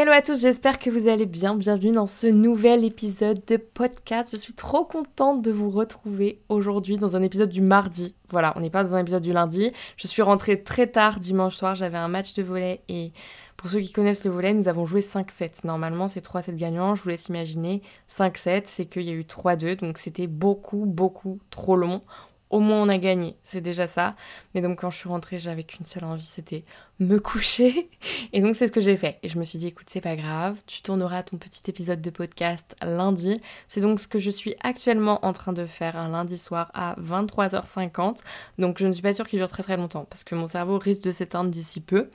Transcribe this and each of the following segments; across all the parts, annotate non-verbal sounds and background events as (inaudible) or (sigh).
Hello à tous, j'espère que vous allez bien. Bienvenue dans ce nouvel épisode de podcast. Je suis trop contente de vous retrouver aujourd'hui dans un épisode du mardi. Voilà, on n'est pas dans un épisode du lundi. Je suis rentrée très tard dimanche soir, j'avais un match de volet et pour ceux qui connaissent le volet, nous avons joué 5-7. Normalement, c'est 3-7 gagnants. Je vous laisse imaginer. 5-7, c'est qu'il y a eu 3-2. Donc, c'était beaucoup, beaucoup trop long au moins on a gagné, c'est déjà ça. Mais donc quand je suis rentrée, j'avais qu'une seule envie, c'était me coucher. (laughs) Et donc c'est ce que j'ai fait. Et je me suis dit, écoute, c'est pas grave, tu tourneras ton petit épisode de podcast lundi. C'est donc ce que je suis actuellement en train de faire un lundi soir à 23h50. Donc je ne suis pas sûre qu'il dure très très longtemps parce que mon cerveau risque de s'éteindre d'ici peu.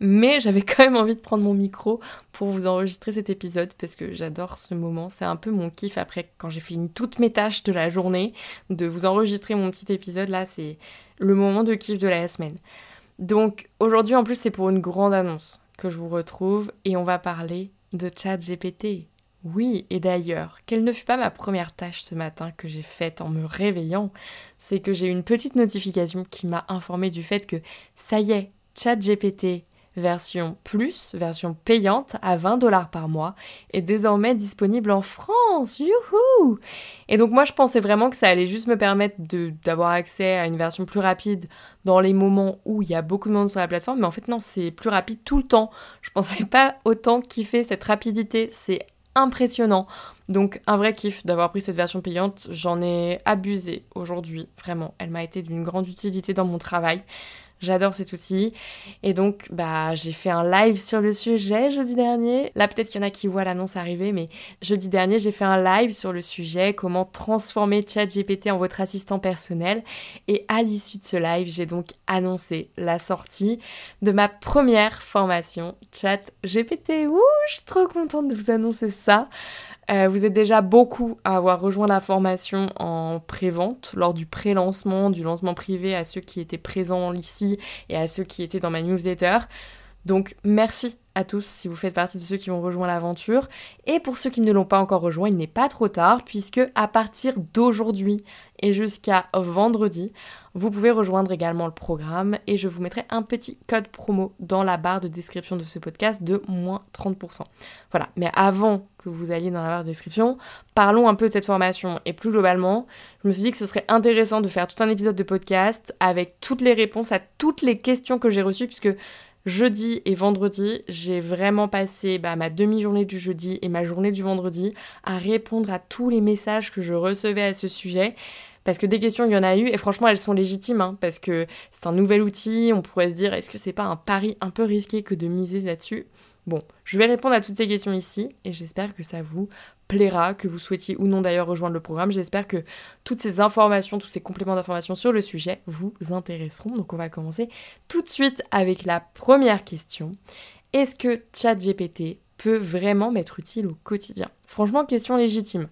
Mais (laughs) j'avais quand même envie de prendre mon micro pour vous enregistrer cet épisode parce que j'adore ce moment. C'est un peu mon kiff après quand j'ai fini toutes mes tâches de la journée de vous enregistrer mon petit épisode là. C'est le moment de kiff de la semaine. Donc aujourd'hui en plus c'est pour une grande annonce que je vous retrouve et on va parler de ChatGPT. Oui, et d'ailleurs, quelle ne fut pas ma première tâche ce matin que j'ai faite en me réveillant, c'est que j'ai eu une petite notification qui m'a informé du fait que ça y est, ChatGPT version plus, version payante à 20 dollars par mois, est désormais disponible en France. Youhou Et donc moi je pensais vraiment que ça allait juste me permettre d'avoir accès à une version plus rapide dans les moments où il y a beaucoup de monde sur la plateforme, mais en fait non, c'est plus rapide tout le temps. Je pensais pas autant kiffer cette rapidité, c'est impressionnant. Donc un vrai kiff d'avoir pris cette version payante, j'en ai abusé aujourd'hui, vraiment. Elle m'a été d'une grande utilité dans mon travail. J'adore cet outil. Et donc, bah, j'ai fait un live sur le sujet jeudi dernier. Là, peut-être qu'il y en a qui voient l'annonce arriver, mais jeudi dernier, j'ai fait un live sur le sujet comment transformer ChatGPT en votre assistant personnel. Et à l'issue de ce live, j'ai donc annoncé la sortie de ma première formation ChatGPT. Ouh, je suis trop contente de vous annoncer ça. Euh, vous êtes déjà beaucoup à avoir rejoint la formation en pré-vente, lors du pré-lancement, du lancement privé à ceux qui étaient présents ici et à ceux qui étaient dans ma newsletter. Donc merci à tous si vous faites partie de ceux qui ont rejoint l'aventure. Et pour ceux qui ne l'ont pas encore rejoint, il n'est pas trop tard puisque à partir d'aujourd'hui et jusqu'à vendredi, vous pouvez rejoindre également le programme et je vous mettrai un petit code promo dans la barre de description de ce podcast de moins 30%. Voilà, mais avant que vous alliez dans la barre de description, parlons un peu de cette formation et plus globalement, je me suis dit que ce serait intéressant de faire tout un épisode de podcast avec toutes les réponses à toutes les questions que j'ai reçues puisque jeudi et vendredi, j'ai vraiment passé bah, ma demi-journée du jeudi et ma journée du vendredi à répondre à tous les messages que je recevais à ce sujet. Parce que des questions, il y en a eu, et franchement, elles sont légitimes, hein, parce que c'est un nouvel outil, on pourrait se dire, est-ce que c'est pas un pari un peu risqué que de miser là-dessus? Bon, je vais répondre à toutes ces questions ici, et j'espère que ça vous plaira, que vous souhaitiez ou non d'ailleurs rejoindre le programme. J'espère que toutes ces informations, tous ces compléments d'informations sur le sujet vous intéresseront. Donc on va commencer tout de suite avec la première question. Est-ce que ChatGPT peut vraiment m'être utile au quotidien? Franchement, question légitime.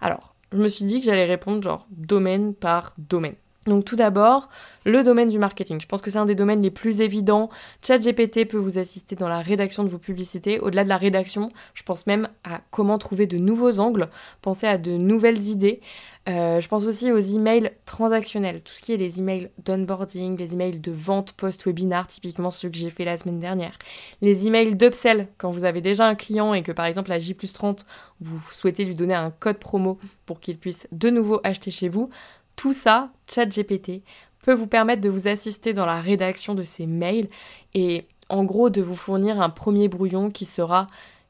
Alors, je me suis dit que j'allais répondre genre domaine par domaine. Donc tout d'abord, le domaine du marketing. Je pense que c'est un des domaines les plus évidents. ChatGPT peut vous assister dans la rédaction de vos publicités. Au-delà de la rédaction, je pense même à comment trouver de nouveaux angles, penser à de nouvelles idées. Euh, je pense aussi aux emails transactionnels, tout ce qui est les emails d'onboarding, les emails de vente post-webinar, typiquement ceux que j'ai fait la semaine dernière. Les emails d'upsell, quand vous avez déjà un client et que par exemple à J 30, vous souhaitez lui donner un code promo pour qu'il puisse de nouveau acheter chez vous. Tout ça, ChatGPT, peut vous permettre de vous assister dans la rédaction de ces mails et en gros de vous fournir un premier brouillon qui sera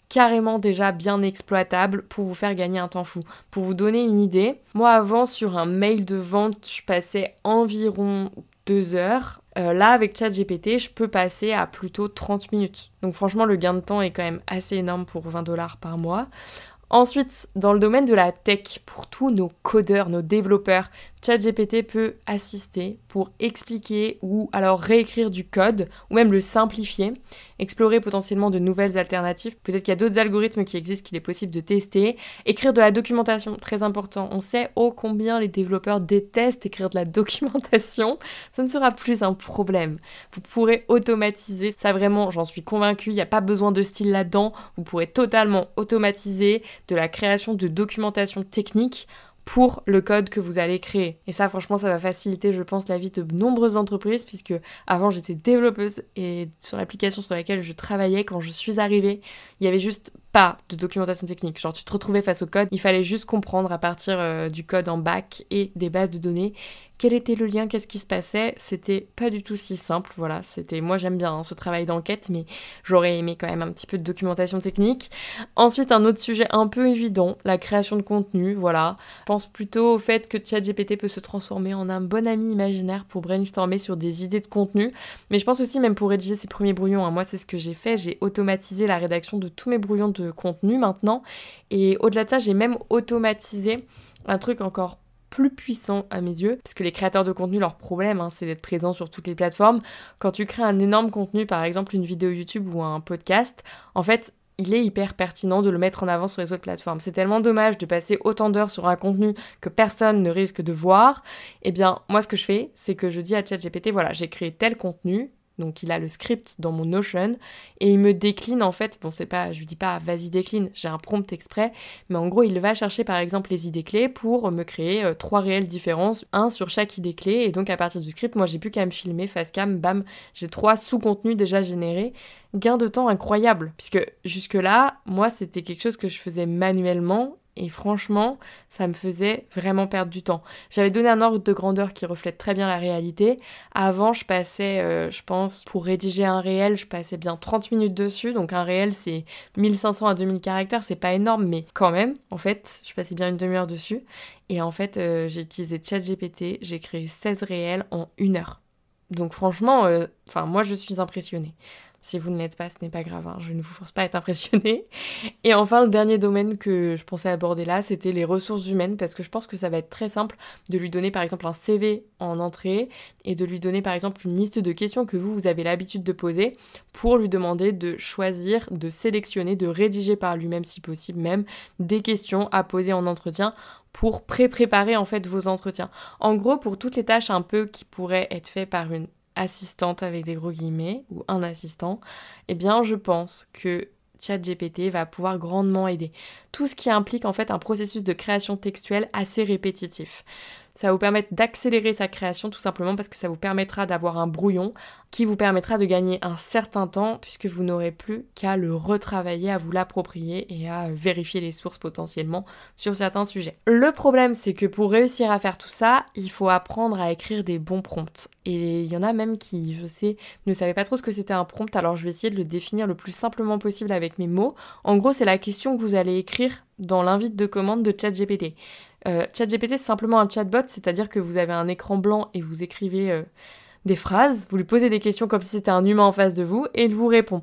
carrément déjà bien exploitable pour vous faire gagner un temps fou. Pour vous donner une idée, moi avant sur un mail de vente, je passais environ deux heures. Euh, là, avec ChatGPT, je peux passer à plutôt 30 minutes. Donc franchement, le gain de temps est quand même assez énorme pour 20 dollars par mois. Ensuite, dans le domaine de la tech, pour tous nos codeurs, nos développeurs, ChatGPT peut assister pour expliquer ou alors réécrire du code ou même le simplifier, explorer potentiellement de nouvelles alternatives. Peut-être qu'il y a d'autres algorithmes qui existent qu'il est possible de tester. Écrire de la documentation, très important. On sait ô combien les développeurs détestent écrire de la documentation. Ce ne sera plus un problème. Vous pourrez automatiser. Ça vraiment, j'en suis convaincue, il n'y a pas besoin de style là-dedans. Vous pourrez totalement automatiser de la création de documentation technique pour le code que vous allez créer. Et ça, franchement, ça va faciliter, je pense, la vie de nombreuses entreprises, puisque avant, j'étais développeuse et sur l'application sur laquelle je travaillais, quand je suis arrivée, il y avait juste pas de documentation technique. Genre, tu te retrouvais face au code, il fallait juste comprendre à partir euh, du code en bac et des bases de données quel était le lien, qu'est-ce qui se passait. C'était pas du tout si simple, voilà. C'était, moi j'aime bien hein, ce travail d'enquête, mais j'aurais aimé quand même un petit peu de documentation technique. Ensuite, un autre sujet un peu évident, la création de contenu, voilà. Je pense plutôt au fait que ChatGPT peut se transformer en un bon ami imaginaire pour brainstormer sur des idées de contenu, mais je pense aussi même pour rédiger ses premiers brouillons. Hein. Moi, c'est ce que j'ai fait, j'ai automatisé la rédaction de tous mes brouillons de contenu maintenant, et au-delà de ça, j'ai même automatisé un truc encore plus puissant à mes yeux, parce que les créateurs de contenu, leur problème, hein, c'est d'être présent sur toutes les plateformes. Quand tu crées un énorme contenu, par exemple une vidéo YouTube ou un podcast, en fait, il est hyper pertinent de le mettre en avant sur les autres plateformes. C'est tellement dommage de passer autant d'heures sur un contenu que personne ne risque de voir. Eh bien, moi, ce que je fais, c'est que je dis à ChatGPT, voilà, j'ai créé tel contenu, donc il a le script dans mon Notion et il me décline en fait, bon c'est pas, je lui dis pas vas-y décline, j'ai un prompt exprès, mais en gros il va chercher par exemple les idées clés pour me créer euh, trois réelles différences, un sur chaque idée clé. Et donc à partir du script moi j'ai plus qu'à me filmer face cam, bam, j'ai trois sous-contenus déjà générés, gain de temps incroyable puisque jusque là moi c'était quelque chose que je faisais manuellement et franchement, ça me faisait vraiment perdre du temps. J'avais donné un ordre de grandeur qui reflète très bien la réalité. Avant, je passais, euh, je pense, pour rédiger un réel, je passais bien 30 minutes dessus. Donc un réel, c'est 1500 à 2000 caractères, c'est pas énorme, mais quand même, en fait, je passais bien une demi-heure dessus. Et en fait, euh, j'ai utilisé ChatGPT, j'ai créé 16 réels en une heure. Donc franchement, euh, enfin moi je suis impressionnée. Si vous ne l'êtes pas, ce n'est pas grave, hein. je ne vous force pas à être impressionné. Et enfin, le dernier domaine que je pensais aborder là, c'était les ressources humaines, parce que je pense que ça va être très simple de lui donner par exemple un CV en entrée et de lui donner par exemple une liste de questions que vous, vous avez l'habitude de poser pour lui demander de choisir, de sélectionner, de rédiger par lui-même si possible même des questions à poser en entretien pour pré-préparer en fait vos entretiens. En gros, pour toutes les tâches un peu qui pourraient être faites par une assistante avec des gros guillemets ou un assistant, eh bien je pense que ChatGPT va pouvoir grandement aider. Tout ce qui implique en fait un processus de création textuelle assez répétitif. Ça vous permettre d'accélérer sa création tout simplement parce que ça vous permettra d'avoir un brouillon qui vous permettra de gagner un certain temps puisque vous n'aurez plus qu'à le retravailler, à vous l'approprier et à vérifier les sources potentiellement sur certains sujets. Le problème c'est que pour réussir à faire tout ça, il faut apprendre à écrire des bons prompts. Et il y en a même qui, je sais, ne savaient pas trop ce que c'était un prompt, alors je vais essayer de le définir le plus simplement possible avec mes mots. En gros, c'est la question que vous allez écrire dans l'invite de commande de ChatGPT. Euh, ChatGPT, c'est simplement un chatbot, c'est-à-dire que vous avez un écran blanc et vous écrivez euh, des phrases, vous lui posez des questions comme si c'était un humain en face de vous et il vous répond.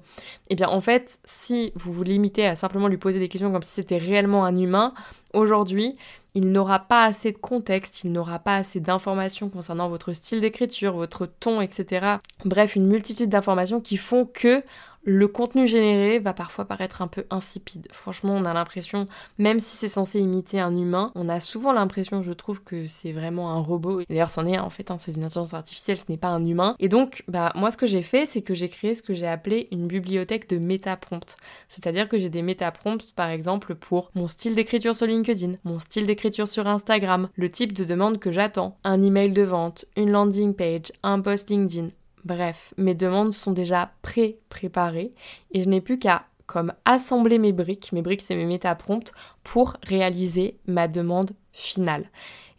Eh bien, en fait, si vous vous limitez à simplement lui poser des questions comme si c'était réellement un humain, aujourd'hui, il n'aura pas assez de contexte, il n'aura pas assez d'informations concernant votre style d'écriture, votre ton, etc. Bref, une multitude d'informations qui font que le contenu généré va parfois paraître un peu insipide. Franchement, on a l'impression, même si c'est censé imiter un humain, on a souvent l'impression, je trouve, que c'est vraiment un robot. D'ailleurs, c'en est en fait, hein, c'est une intelligence artificielle, ce n'est pas un humain. Et donc, bah, moi, ce que j'ai fait, c'est que j'ai créé ce que j'ai appelé une bibliothèque de méta-prompts. C'est-à-dire que j'ai des méta-prompts, par exemple, pour mon style d'écriture sur LinkedIn, mon style d'écriture sur Instagram, le type de demande que j'attends, un email de vente, une landing page, un post LinkedIn, Bref, mes demandes sont déjà pré-préparées et je n'ai plus qu'à comme assembler mes briques, mes briques c'est mes méta-prompts, pour réaliser ma demande finale.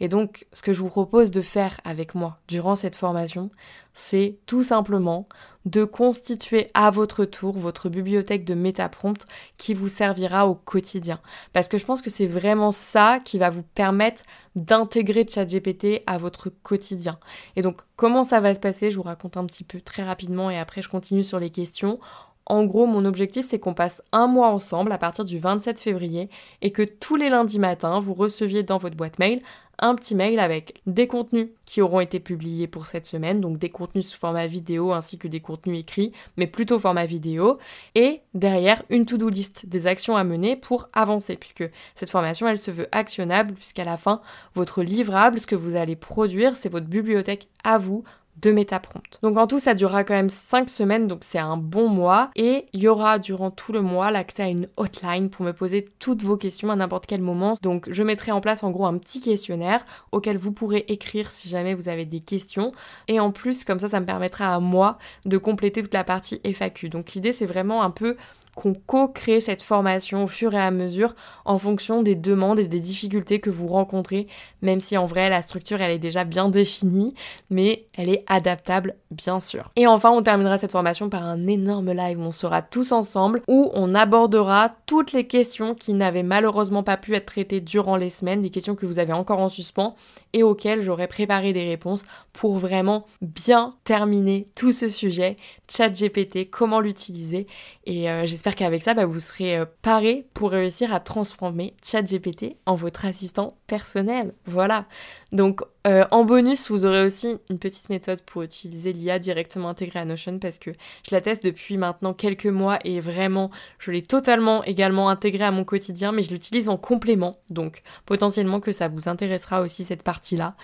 Et donc, ce que je vous propose de faire avec moi durant cette formation, c'est tout simplement de constituer à votre tour votre bibliothèque de métaprompts qui vous servira au quotidien. Parce que je pense que c'est vraiment ça qui va vous permettre d'intégrer ChatGPT à votre quotidien. Et donc, comment ça va se passer Je vous raconte un petit peu très rapidement et après je continue sur les questions. En gros, mon objectif, c'est qu'on passe un mois ensemble à partir du 27 février et que tous les lundis matins, vous receviez dans votre boîte mail un petit mail avec des contenus qui auront été publiés pour cette semaine, donc des contenus sous format vidéo ainsi que des contenus écrits, mais plutôt format vidéo, et derrière une to-do list des actions à mener pour avancer, puisque cette formation, elle se veut actionnable, puisqu'à la fin, votre livrable, ce que vous allez produire, c'est votre bibliothèque à vous de MetaPrompt. Donc en tout, ça durera quand même 5 semaines, donc c'est un bon mois. Et il y aura durant tout le mois l'accès à une hotline pour me poser toutes vos questions à n'importe quel moment. Donc je mettrai en place en gros un petit questionnaire auquel vous pourrez écrire si jamais vous avez des questions. Et en plus, comme ça, ça me permettra à moi de compléter toute la partie FAQ. Donc l'idée, c'est vraiment un peu qu'on co-crée cette formation au fur et à mesure en fonction des demandes et des difficultés que vous rencontrez, même si en vrai la structure elle est déjà bien définie, mais elle est adaptable bien sûr. Et enfin on terminera cette formation par un énorme live. Où on sera tous ensemble, où on abordera toutes les questions qui n'avaient malheureusement pas pu être traitées durant les semaines, des questions que vous avez encore en suspens et auxquelles j'aurai préparé des réponses pour vraiment bien terminer tout ce sujet, chat GPT, comment l'utiliser? Et euh, j'espère qu'avec ça, bah, vous serez euh, paré pour réussir à transformer ChatGPT en votre assistant personnel. Voilà. Donc euh, en bonus, vous aurez aussi une petite méthode pour utiliser l'IA directement intégrée à Notion parce que je la teste depuis maintenant quelques mois et vraiment, je l'ai totalement également intégrée à mon quotidien, mais je l'utilise en complément. Donc potentiellement que ça vous intéressera aussi cette partie-là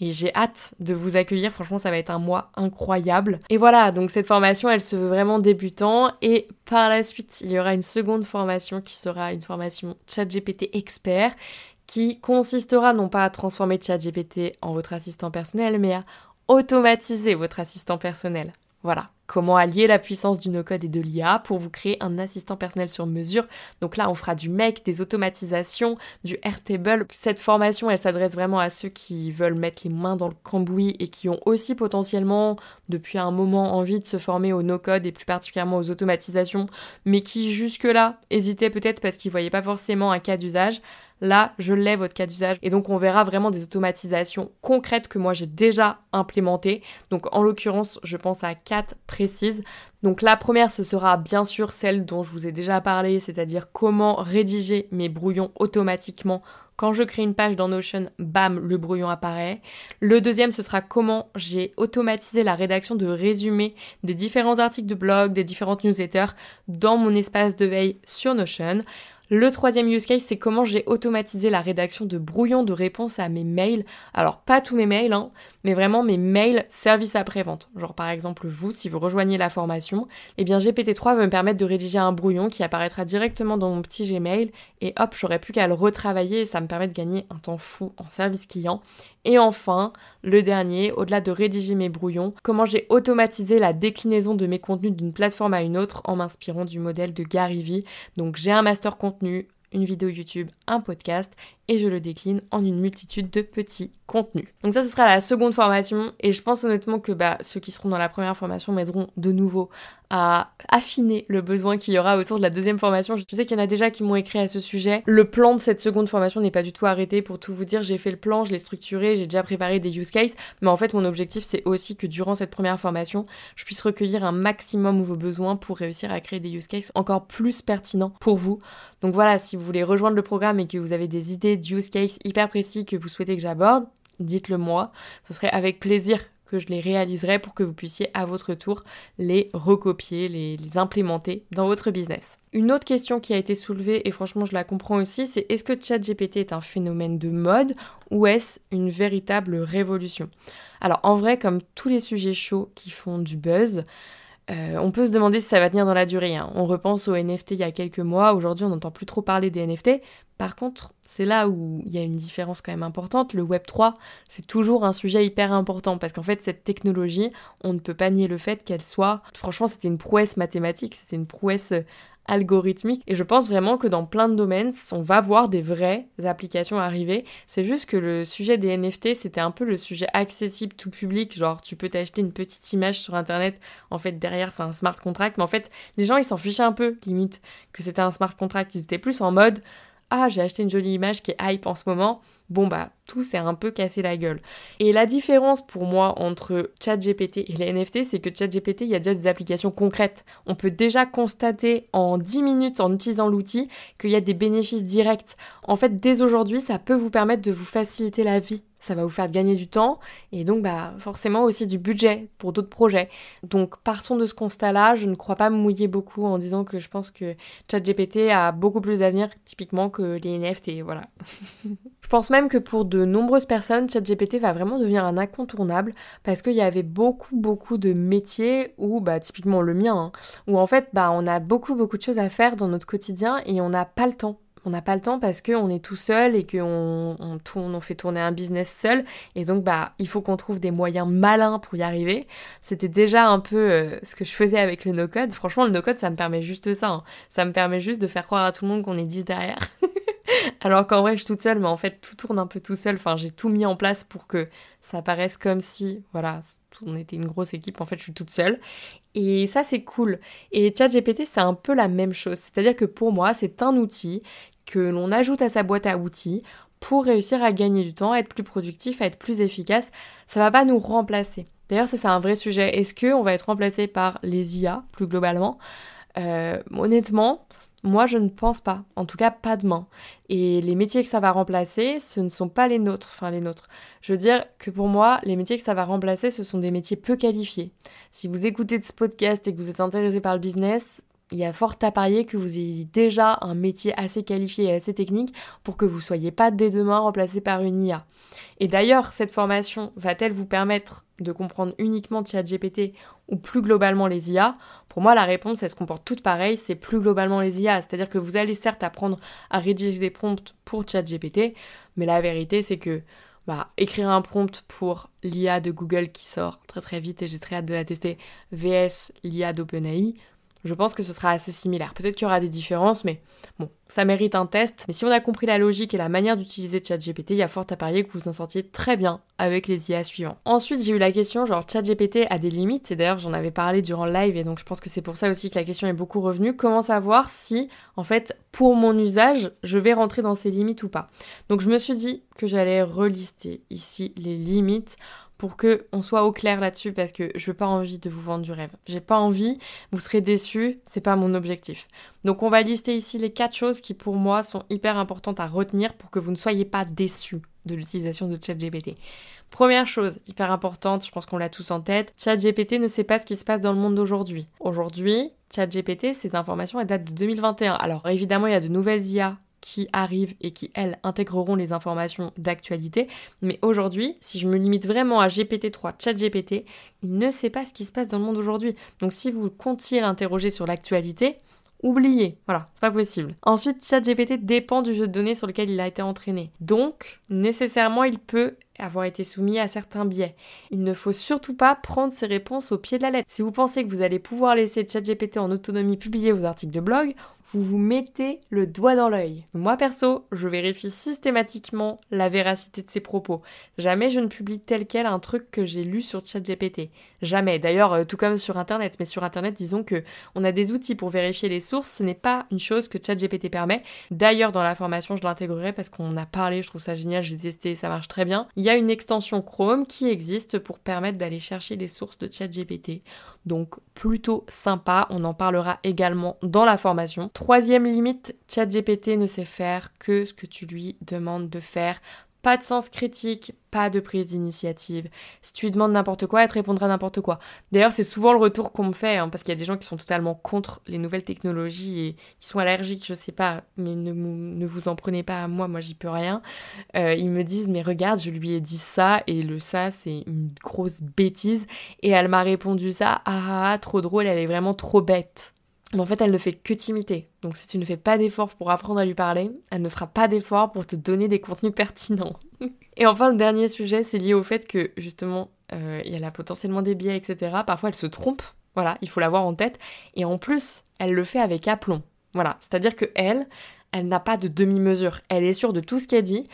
et j'ai hâte de vous accueillir. Franchement, ça va être un mois incroyable. Et voilà, donc cette formation, elle se veut vraiment débutant et par la suite, il y aura une seconde formation qui sera une formation ChatGPT expert qui consistera non pas à transformer ChatGPT en votre assistant personnel, mais à automatiser votre assistant personnel. Voilà, comment allier la puissance du no-code et de l'IA pour vous créer un assistant personnel sur mesure. Donc là, on fera du make, des automatisations, du Airtable. Cette formation, elle s'adresse vraiment à ceux qui veulent mettre les mains dans le cambouis et qui ont aussi potentiellement, depuis un moment, envie de se former au no-code et plus particulièrement aux automatisations, mais qui jusque-là hésitaient peut-être parce qu'ils voyaient pas forcément un cas d'usage. Là, je l'ai votre cas d'usage et donc on verra vraiment des automatisations concrètes que moi j'ai déjà implémentées. Donc en l'occurrence, je pense à quatre précises. Donc la première, ce sera bien sûr celle dont je vous ai déjà parlé, c'est-à-dire comment rédiger mes brouillons automatiquement. Quand je crée une page dans Notion, bam, le brouillon apparaît. Le deuxième, ce sera comment j'ai automatisé la rédaction de résumés des différents articles de blog, des différentes newsletters dans mon espace de veille sur Notion. Le troisième use case, c'est comment j'ai automatisé la rédaction de brouillons de réponses à mes mails. Alors, pas tous mes mails, hein, mais vraiment mes mails service après-vente. Genre, par exemple, vous, si vous rejoignez la formation, eh bien, GPT-3 va me permettre de rédiger un brouillon qui apparaîtra directement dans mon petit Gmail et hop, j'aurai plus qu'à le retravailler et ça me permet de gagner un temps fou en service client. Et enfin, le dernier, au-delà de rédiger mes brouillons, comment j'ai automatisé la déclinaison de mes contenus d'une plateforme à une autre en m'inspirant du modèle de Gary Vee. Donc j'ai un master contenu, une vidéo YouTube, un podcast et je le décline en une multitude de petits contenus. Donc ça ce sera la seconde formation et je pense honnêtement que bah, ceux qui seront dans la première formation m'aideront de nouveau à affiner le besoin qu'il y aura autour de la deuxième formation. Je sais qu'il y en a déjà qui m'ont écrit à ce sujet. Le plan de cette seconde formation n'est pas du tout arrêté pour tout vous dire. J'ai fait le plan, je l'ai structuré, j'ai déjà préparé des use cases, mais en fait mon objectif c'est aussi que durant cette première formation, je puisse recueillir un maximum vos besoins pour réussir à créer des use cases encore plus pertinents pour vous. Donc voilà, si vous voulez rejoindre le programme et que vous avez des idées use case hyper précis que vous souhaitez que j'aborde, dites-le moi. Ce serait avec plaisir que je les réaliserai pour que vous puissiez à votre tour les recopier, les, les, implémenter dans votre business. Une autre question qui a été soulevée, et franchement je la comprends aussi, c'est est-ce que ChatGPT est un phénomène de mode ou est-ce une véritable révolution? Alors en vrai, comme tous les sujets chauds qui font du buzz, euh, on peut se demander si ça va tenir dans la durée. Hein. On repense aux NFT il y a quelques mois, aujourd'hui on n'entend plus trop parler des NFT. Par contre, c'est là où il y a une différence quand même importante. Le Web 3, c'est toujours un sujet hyper important parce qu'en fait, cette technologie, on ne peut pas nier le fait qu'elle soit. Franchement, c'était une prouesse mathématique, c'était une prouesse algorithmique. Et je pense vraiment que dans plein de domaines, on va voir des vraies applications arriver. C'est juste que le sujet des NFT, c'était un peu le sujet accessible tout public. Genre, tu peux t'acheter une petite image sur Internet. En fait, derrière, c'est un smart contract. Mais en fait, les gens, ils s'en fichaient un peu, limite, que c'était un smart contract. Ils étaient plus en mode, ah, j'ai acheté une jolie image qui est hype en ce moment bon bah tout s'est un peu cassé la gueule. Et la différence pour moi entre ChatGPT et les NFT, c'est que ChatGPT, il y a déjà des applications concrètes. On peut déjà constater en 10 minutes en utilisant l'outil qu'il y a des bénéfices directs. En fait, dès aujourd'hui, ça peut vous permettre de vous faciliter la vie ça va vous faire gagner du temps et donc bah forcément aussi du budget pour d'autres projets. Donc partons de ce constat-là, je ne crois pas mouiller beaucoup en disant que je pense que ChatGPT a beaucoup plus d'avenir typiquement que les NFT, voilà. (laughs) je pense même que pour de nombreuses personnes, ChatGPT va vraiment devenir un incontournable parce qu'il y avait beaucoup beaucoup de métiers où bah typiquement le mien hein, où en fait bah on a beaucoup beaucoup de choses à faire dans notre quotidien et on n'a pas le temps on n'a pas le temps parce qu'on est tout seul et qu'on on, on, fait tourner un business seul. Et donc, bah, il faut qu'on trouve des moyens malins pour y arriver. C'était déjà un peu euh, ce que je faisais avec le no-code. Franchement, le no-code, ça me permet juste ça. Hein. Ça me permet juste de faire croire à tout le monde qu'on est 10 derrière. (laughs) Alors qu'en vrai, je suis toute seule, mais en fait, tout tourne un peu tout seul. Enfin, j'ai tout mis en place pour que ça paraisse comme si, voilà, on était une grosse équipe. En fait, je suis toute seule. Et ça, c'est cool. Et ChatGPT, c'est un peu la même chose. C'est-à-dire que pour moi, c'est un outil que l'on ajoute à sa boîte à outils pour réussir à gagner du temps, à être plus productif, à être plus efficace. Ça va pas nous remplacer. D'ailleurs, c'est un vrai sujet. Est-ce qu'on va être remplacé par les IA plus globalement? Euh, Honnêtement, moi, je ne pense pas. En tout cas, pas demain. Et les métiers que ça va remplacer, ce ne sont pas les nôtres. Enfin, les nôtres. Je veux dire que pour moi, les métiers que ça va remplacer, ce sont des métiers peu qualifiés. Si vous écoutez ce podcast et que vous êtes intéressé par le business, il y a fort à parier que vous ayez déjà un métier assez qualifié et assez technique pour que vous ne soyez pas dès demain remplacé par une IA. Et d'ailleurs, cette formation va-t-elle vous permettre de comprendre uniquement ChatGPT ou plus globalement les IA Pour moi, la réponse, elle se comporte toute pareille, c'est plus globalement les IA. C'est-à-dire que vous allez certes apprendre à rédiger des prompts pour ChatGPT, mais la vérité, c'est que bah, écrire un prompt pour l'IA de Google qui sort très très vite et j'ai très hâte de la tester, VS l'IA d'OpenAI, je pense que ce sera assez similaire. Peut-être qu'il y aura des différences, mais bon, ça mérite un test. Mais si on a compris la logique et la manière d'utiliser ChatGPT, il y a fort à parier que vous en sortiez très bien avec les IA suivants. Ensuite, j'ai eu la question, genre ChatGPT a des limites, et d'ailleurs j'en avais parlé durant le live, et donc je pense que c'est pour ça aussi que la question est beaucoup revenue. Comment savoir si, en fait, pour mon usage, je vais rentrer dans ces limites ou pas? Donc je me suis dit que j'allais relister ici les limites pour que on soit au clair là-dessus parce que je veux pas envie de vous vendre du rêve. J'ai pas envie, vous serez déçus, c'est pas mon objectif. Donc on va lister ici les quatre choses qui pour moi sont hyper importantes à retenir pour que vous ne soyez pas déçus de l'utilisation de ChatGPT. Première chose hyper importante, je pense qu'on l'a tous en tête, ChatGPT ne sait pas ce qui se passe dans le monde d'aujourd'hui. Aujourd'hui, ChatGPT, ces informations, elles datent de 2021. Alors évidemment, il y a de nouvelles IA qui arrivent et qui, elles, intégreront les informations d'actualité. Mais aujourd'hui, si je me limite vraiment à GPT-3, ChatGPT, il ne sait pas ce qui se passe dans le monde aujourd'hui. Donc si vous comptiez l'interroger sur l'actualité, oubliez. Voilà, c'est pas possible. Ensuite, ChatGPT dépend du jeu de données sur lequel il a été entraîné. Donc, nécessairement, il peut avoir été soumis à certains biais. Il ne faut surtout pas prendre ses réponses au pied de la lettre. Si vous pensez que vous allez pouvoir laisser ChatGPT en autonomie publier vos articles de blog, vous vous mettez le doigt dans l'œil. Moi perso, je vérifie systématiquement la véracité de ses propos. Jamais je ne publie tel quel un truc que j'ai lu sur ChatGPT. Jamais. D'ailleurs, euh, tout comme sur internet, mais sur internet, disons que on a des outils pour vérifier les sources, ce n'est pas une chose que ChatGPT permet. D'ailleurs, dans la formation, je l'intégrerai parce qu'on a parlé, je trouve ça génial, j'ai testé, ça marche très bien. Il y a une extension Chrome qui existe pour permettre d'aller chercher les sources de ChatGPT. Donc plutôt sympa, on en parlera également dans la formation. Troisième limite, ChatGPT ne sait faire que ce que tu lui demandes de faire. Pas de sens critique, pas de prise d'initiative. Si tu lui demandes n'importe quoi, elle te répondra n'importe quoi. D'ailleurs, c'est souvent le retour qu'on me fait, hein, parce qu'il y a des gens qui sont totalement contre les nouvelles technologies et qui sont allergiques, je sais pas, mais ne, vous en prenez pas à moi, moi j'y peux rien. Euh, ils me disent, mais regarde, je lui ai dit ça, et le ça, c'est une grosse bêtise, et elle m'a répondu ça, ah, ah, ah trop drôle, elle est vraiment trop bête. Mais en fait, elle ne fait que t'imiter. Donc si tu ne fais pas d'efforts pour apprendre à lui parler, elle ne fera pas d'efforts pour te donner des contenus pertinents. (laughs) Et enfin, le dernier sujet, c'est lié au fait que justement, euh, il y a potentiellement des biais, etc. Parfois, elle se trompe. Voilà, il faut l'avoir en tête. Et en plus, elle le fait avec aplomb. Voilà, c'est-à-dire que elle, elle n'a pas de demi-mesure. Elle est sûre de tout ce qu'elle dit.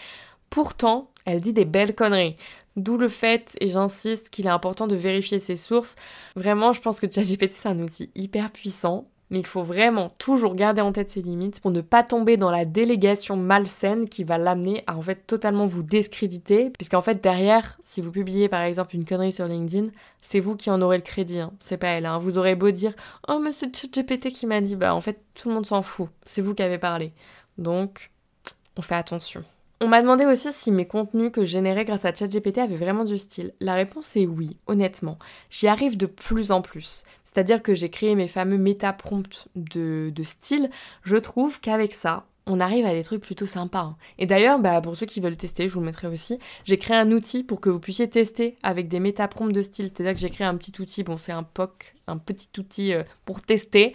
Pourtant, elle dit des belles conneries. D'où le fait, et j'insiste, qu'il est important de vérifier ses sources. Vraiment, je pense que ChatGPT, c'est un outil hyper puissant mais il faut vraiment toujours garder en tête ses limites pour ne pas tomber dans la délégation malsaine qui va l'amener à en fait totalement vous discréditer, puisqu'en fait derrière, si vous publiez par exemple une connerie sur LinkedIn, c'est vous qui en aurez le crédit, hein. c'est pas elle. Hein. Vous aurez beau dire oh mais c'est GPT qui m'a dit, bah en fait tout le monde s'en fout, c'est vous qui avez parlé. Donc on fait attention. On m'a demandé aussi si mes contenus que je générais grâce à ChatGPT avaient vraiment du style. La réponse est oui, honnêtement. J'y arrive de plus en plus. C'est-à-dire que j'ai créé mes fameux méta-prompts de, style. Je trouve qu'avec ça, on arrive à des trucs plutôt sympas. Hein. Et d'ailleurs, bah, pour ceux qui veulent tester, je vous le mettrai aussi, j'ai créé un outil pour que vous puissiez tester avec des métaprompts de style. C'est-à-dire que j'ai créé un petit outil, bon c'est un POC, un petit outil euh, pour tester.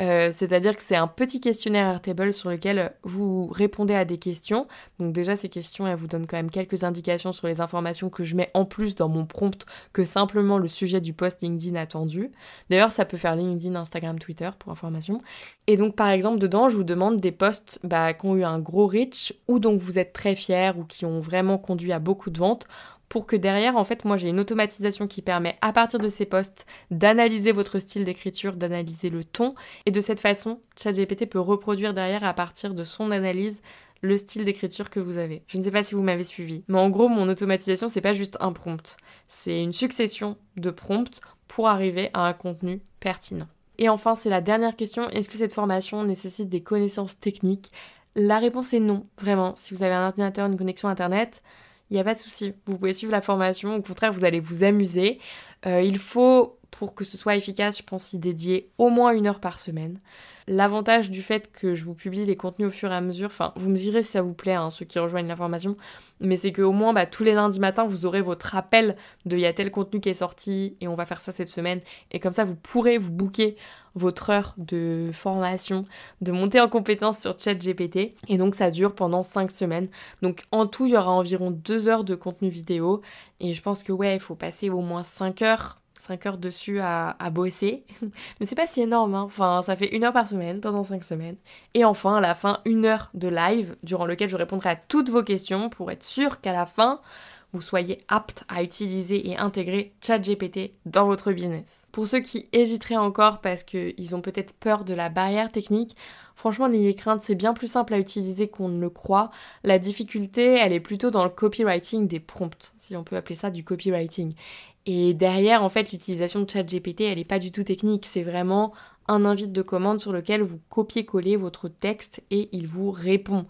Euh, c'est-à-dire que c'est un petit questionnaire Airtable sur lequel vous répondez à des questions. Donc déjà, ces questions, elles vous donnent quand même quelques indications sur les informations que je mets en plus dans mon prompt que simplement le sujet du post LinkedIn attendu. D'ailleurs, ça peut faire LinkedIn, Instagram, Twitter pour information. Et donc par exemple, dedans, je vous demande des posts bah, qui ont eu un gros reach ou dont vous êtes très fier ou qui ont vraiment conduit à beaucoup de ventes pour que derrière, en fait, moi j'ai une automatisation qui permet à partir de ces posts d'analyser votre style d'écriture, d'analyser le ton, et de cette façon, ChatGPT peut reproduire derrière à partir de son analyse le style d'écriture que vous avez. Je ne sais pas si vous m'avez suivi, mais en gros, mon automatisation, c'est pas juste un prompt, c'est une succession de prompts pour arriver à un contenu pertinent. Et enfin, c'est la dernière question, est-ce que cette formation nécessite des connaissances techniques? La réponse est non, vraiment. Si vous avez un ordinateur, une connexion Internet, il n'y a pas de souci. Vous pouvez suivre la formation, au contraire, vous allez vous amuser. Euh, il faut, pour que ce soit efficace, je pense y dédier au moins une heure par semaine. L'avantage du fait que je vous publie les contenus au fur et à mesure, enfin, vous me direz si ça vous plaît, hein, ceux qui rejoignent la formation, mais c'est qu'au moins, bah, tous les lundis matins, vous aurez votre rappel de il y a tel contenu qui est sorti et on va faire ça cette semaine. Et comme ça, vous pourrez vous booker votre heure de formation, de monter en compétence sur ChatGPT. Et donc, ça dure pendant 5 semaines. Donc, en tout, il y aura environ 2 heures de contenu vidéo. Et je pense que, ouais, il faut passer au moins 5 heures 5 heures dessus à, bosser. (laughs) Mais c'est pas si énorme, hein. Enfin, ça fait une heure par semaine pendant 5 semaines. Et enfin, à la fin, une heure de live durant lequel je répondrai à toutes vos questions pour être sûr qu'à la fin, vous soyez apte à utiliser et intégrer ChatGPT dans votre business. Pour ceux qui hésiteraient encore parce qu'ils ont peut-être peur de la barrière technique, franchement n'ayez crainte, c'est bien plus simple à utiliser qu'on ne le croit. La difficulté, elle est plutôt dans le copywriting des prompts, si on peut appeler ça du copywriting. Et derrière, en fait, l'utilisation de ChatGPT, elle n'est pas du tout technique, c'est vraiment un invite de commande sur lequel vous copiez-collez votre texte et il vous répond.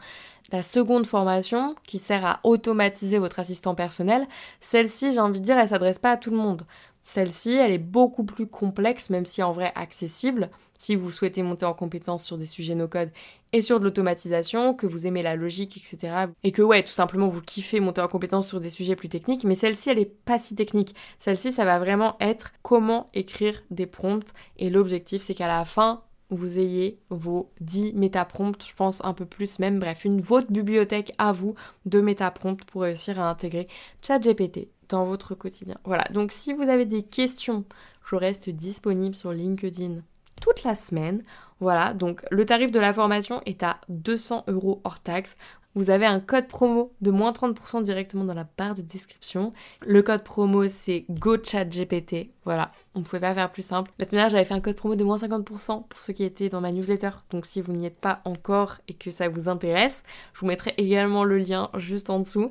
La seconde formation, qui sert à automatiser votre assistant personnel, celle-ci, j'ai envie de dire, elle s'adresse pas à tout le monde. Celle-ci, elle est beaucoup plus complexe, même si en vrai accessible, si vous souhaitez monter en compétence sur des sujets no-code et sur de l'automatisation, que vous aimez la logique, etc. Et que ouais, tout simplement vous kiffez monter en compétence sur des sujets plus techniques, mais celle-ci, elle est pas si technique. Celle-ci, ça va vraiment être comment écrire des prompts, et l'objectif, c'est qu'à la fin, vous ayez vos 10 métaprompts, je pense un peu plus même, bref, une votre bibliothèque à vous de métaprompts pour réussir à intégrer ChatGPT dans votre quotidien. Voilà, donc si vous avez des questions, je reste disponible sur LinkedIn toute la semaine. Voilà, donc le tarif de la formation est à 200 euros hors taxe. Vous avez un code promo de moins 30% directement dans la barre de description. Le code promo c'est GoChatGPT. Voilà, on ne pouvait pas faire plus simple. La semaine dernière, j'avais fait un code promo de moins 50% pour ceux qui étaient dans ma newsletter. Donc si vous n'y êtes pas encore et que ça vous intéresse, je vous mettrai également le lien juste en dessous.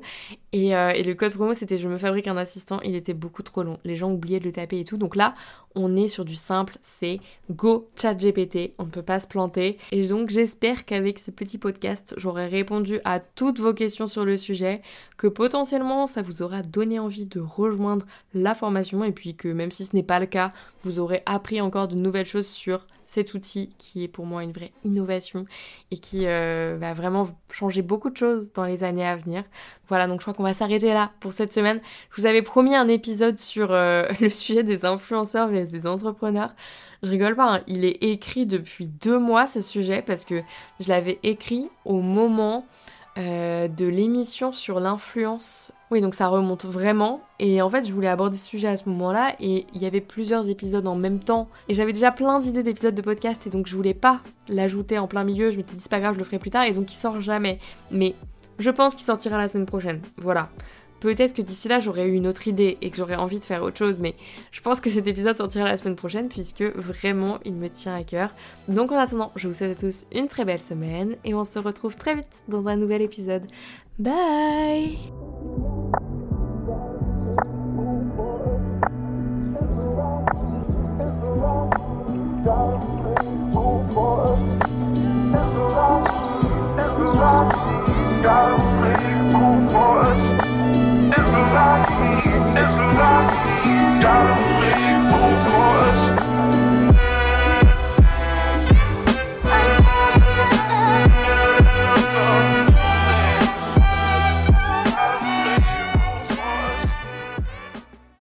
Et, euh, le code promo, c'était je me fabrique un assistant. Il était beaucoup trop long. Les gens oubliaient de le taper et tout. Donc là, on est sur du simple. C'est Go ChatGPT. On ne peut pas se planter. Et donc j'espère qu'avec ce petit podcast, j'aurai répondu à toutes vos questions sur le sujet, que potentiellement ça vous aura donné envie de rejoindre la formation et puis que même si ce n'est pas le cas, vous aurez appris encore de nouvelles choses sur cet outil qui est pour moi une vraie innovation et qui euh, va vraiment changer beaucoup de choses dans les années à venir. Voilà, donc je crois qu'on va s'arrêter là pour cette semaine. Je vous avais promis un épisode sur euh, (laughs) le sujet des influenceurs et des entrepreneurs. Je rigole pas, hein. il est écrit depuis deux mois ce sujet parce que je l'avais écrit au moment euh, de l'émission sur l'influence. Oui, donc ça remonte vraiment. Et en fait, je voulais aborder ce sujet à ce moment-là. Et il y avait plusieurs épisodes en même temps. Et j'avais déjà plein d'idées d'épisodes de podcast. Et donc je voulais pas l'ajouter en plein milieu. Je m'étais dit, c'est pas grave, je le ferai plus tard. Et donc il sort jamais. Mais je pense qu'il sortira la semaine prochaine. Voilà. Peut-être que d'ici là j'aurais eu une autre idée et que j'aurais envie de faire autre chose, mais je pense que cet épisode sortira la semaine prochaine puisque vraiment il me tient à cœur. Donc en attendant, je vous souhaite à tous une très belle semaine et on se retrouve très vite dans un nouvel épisode. Bye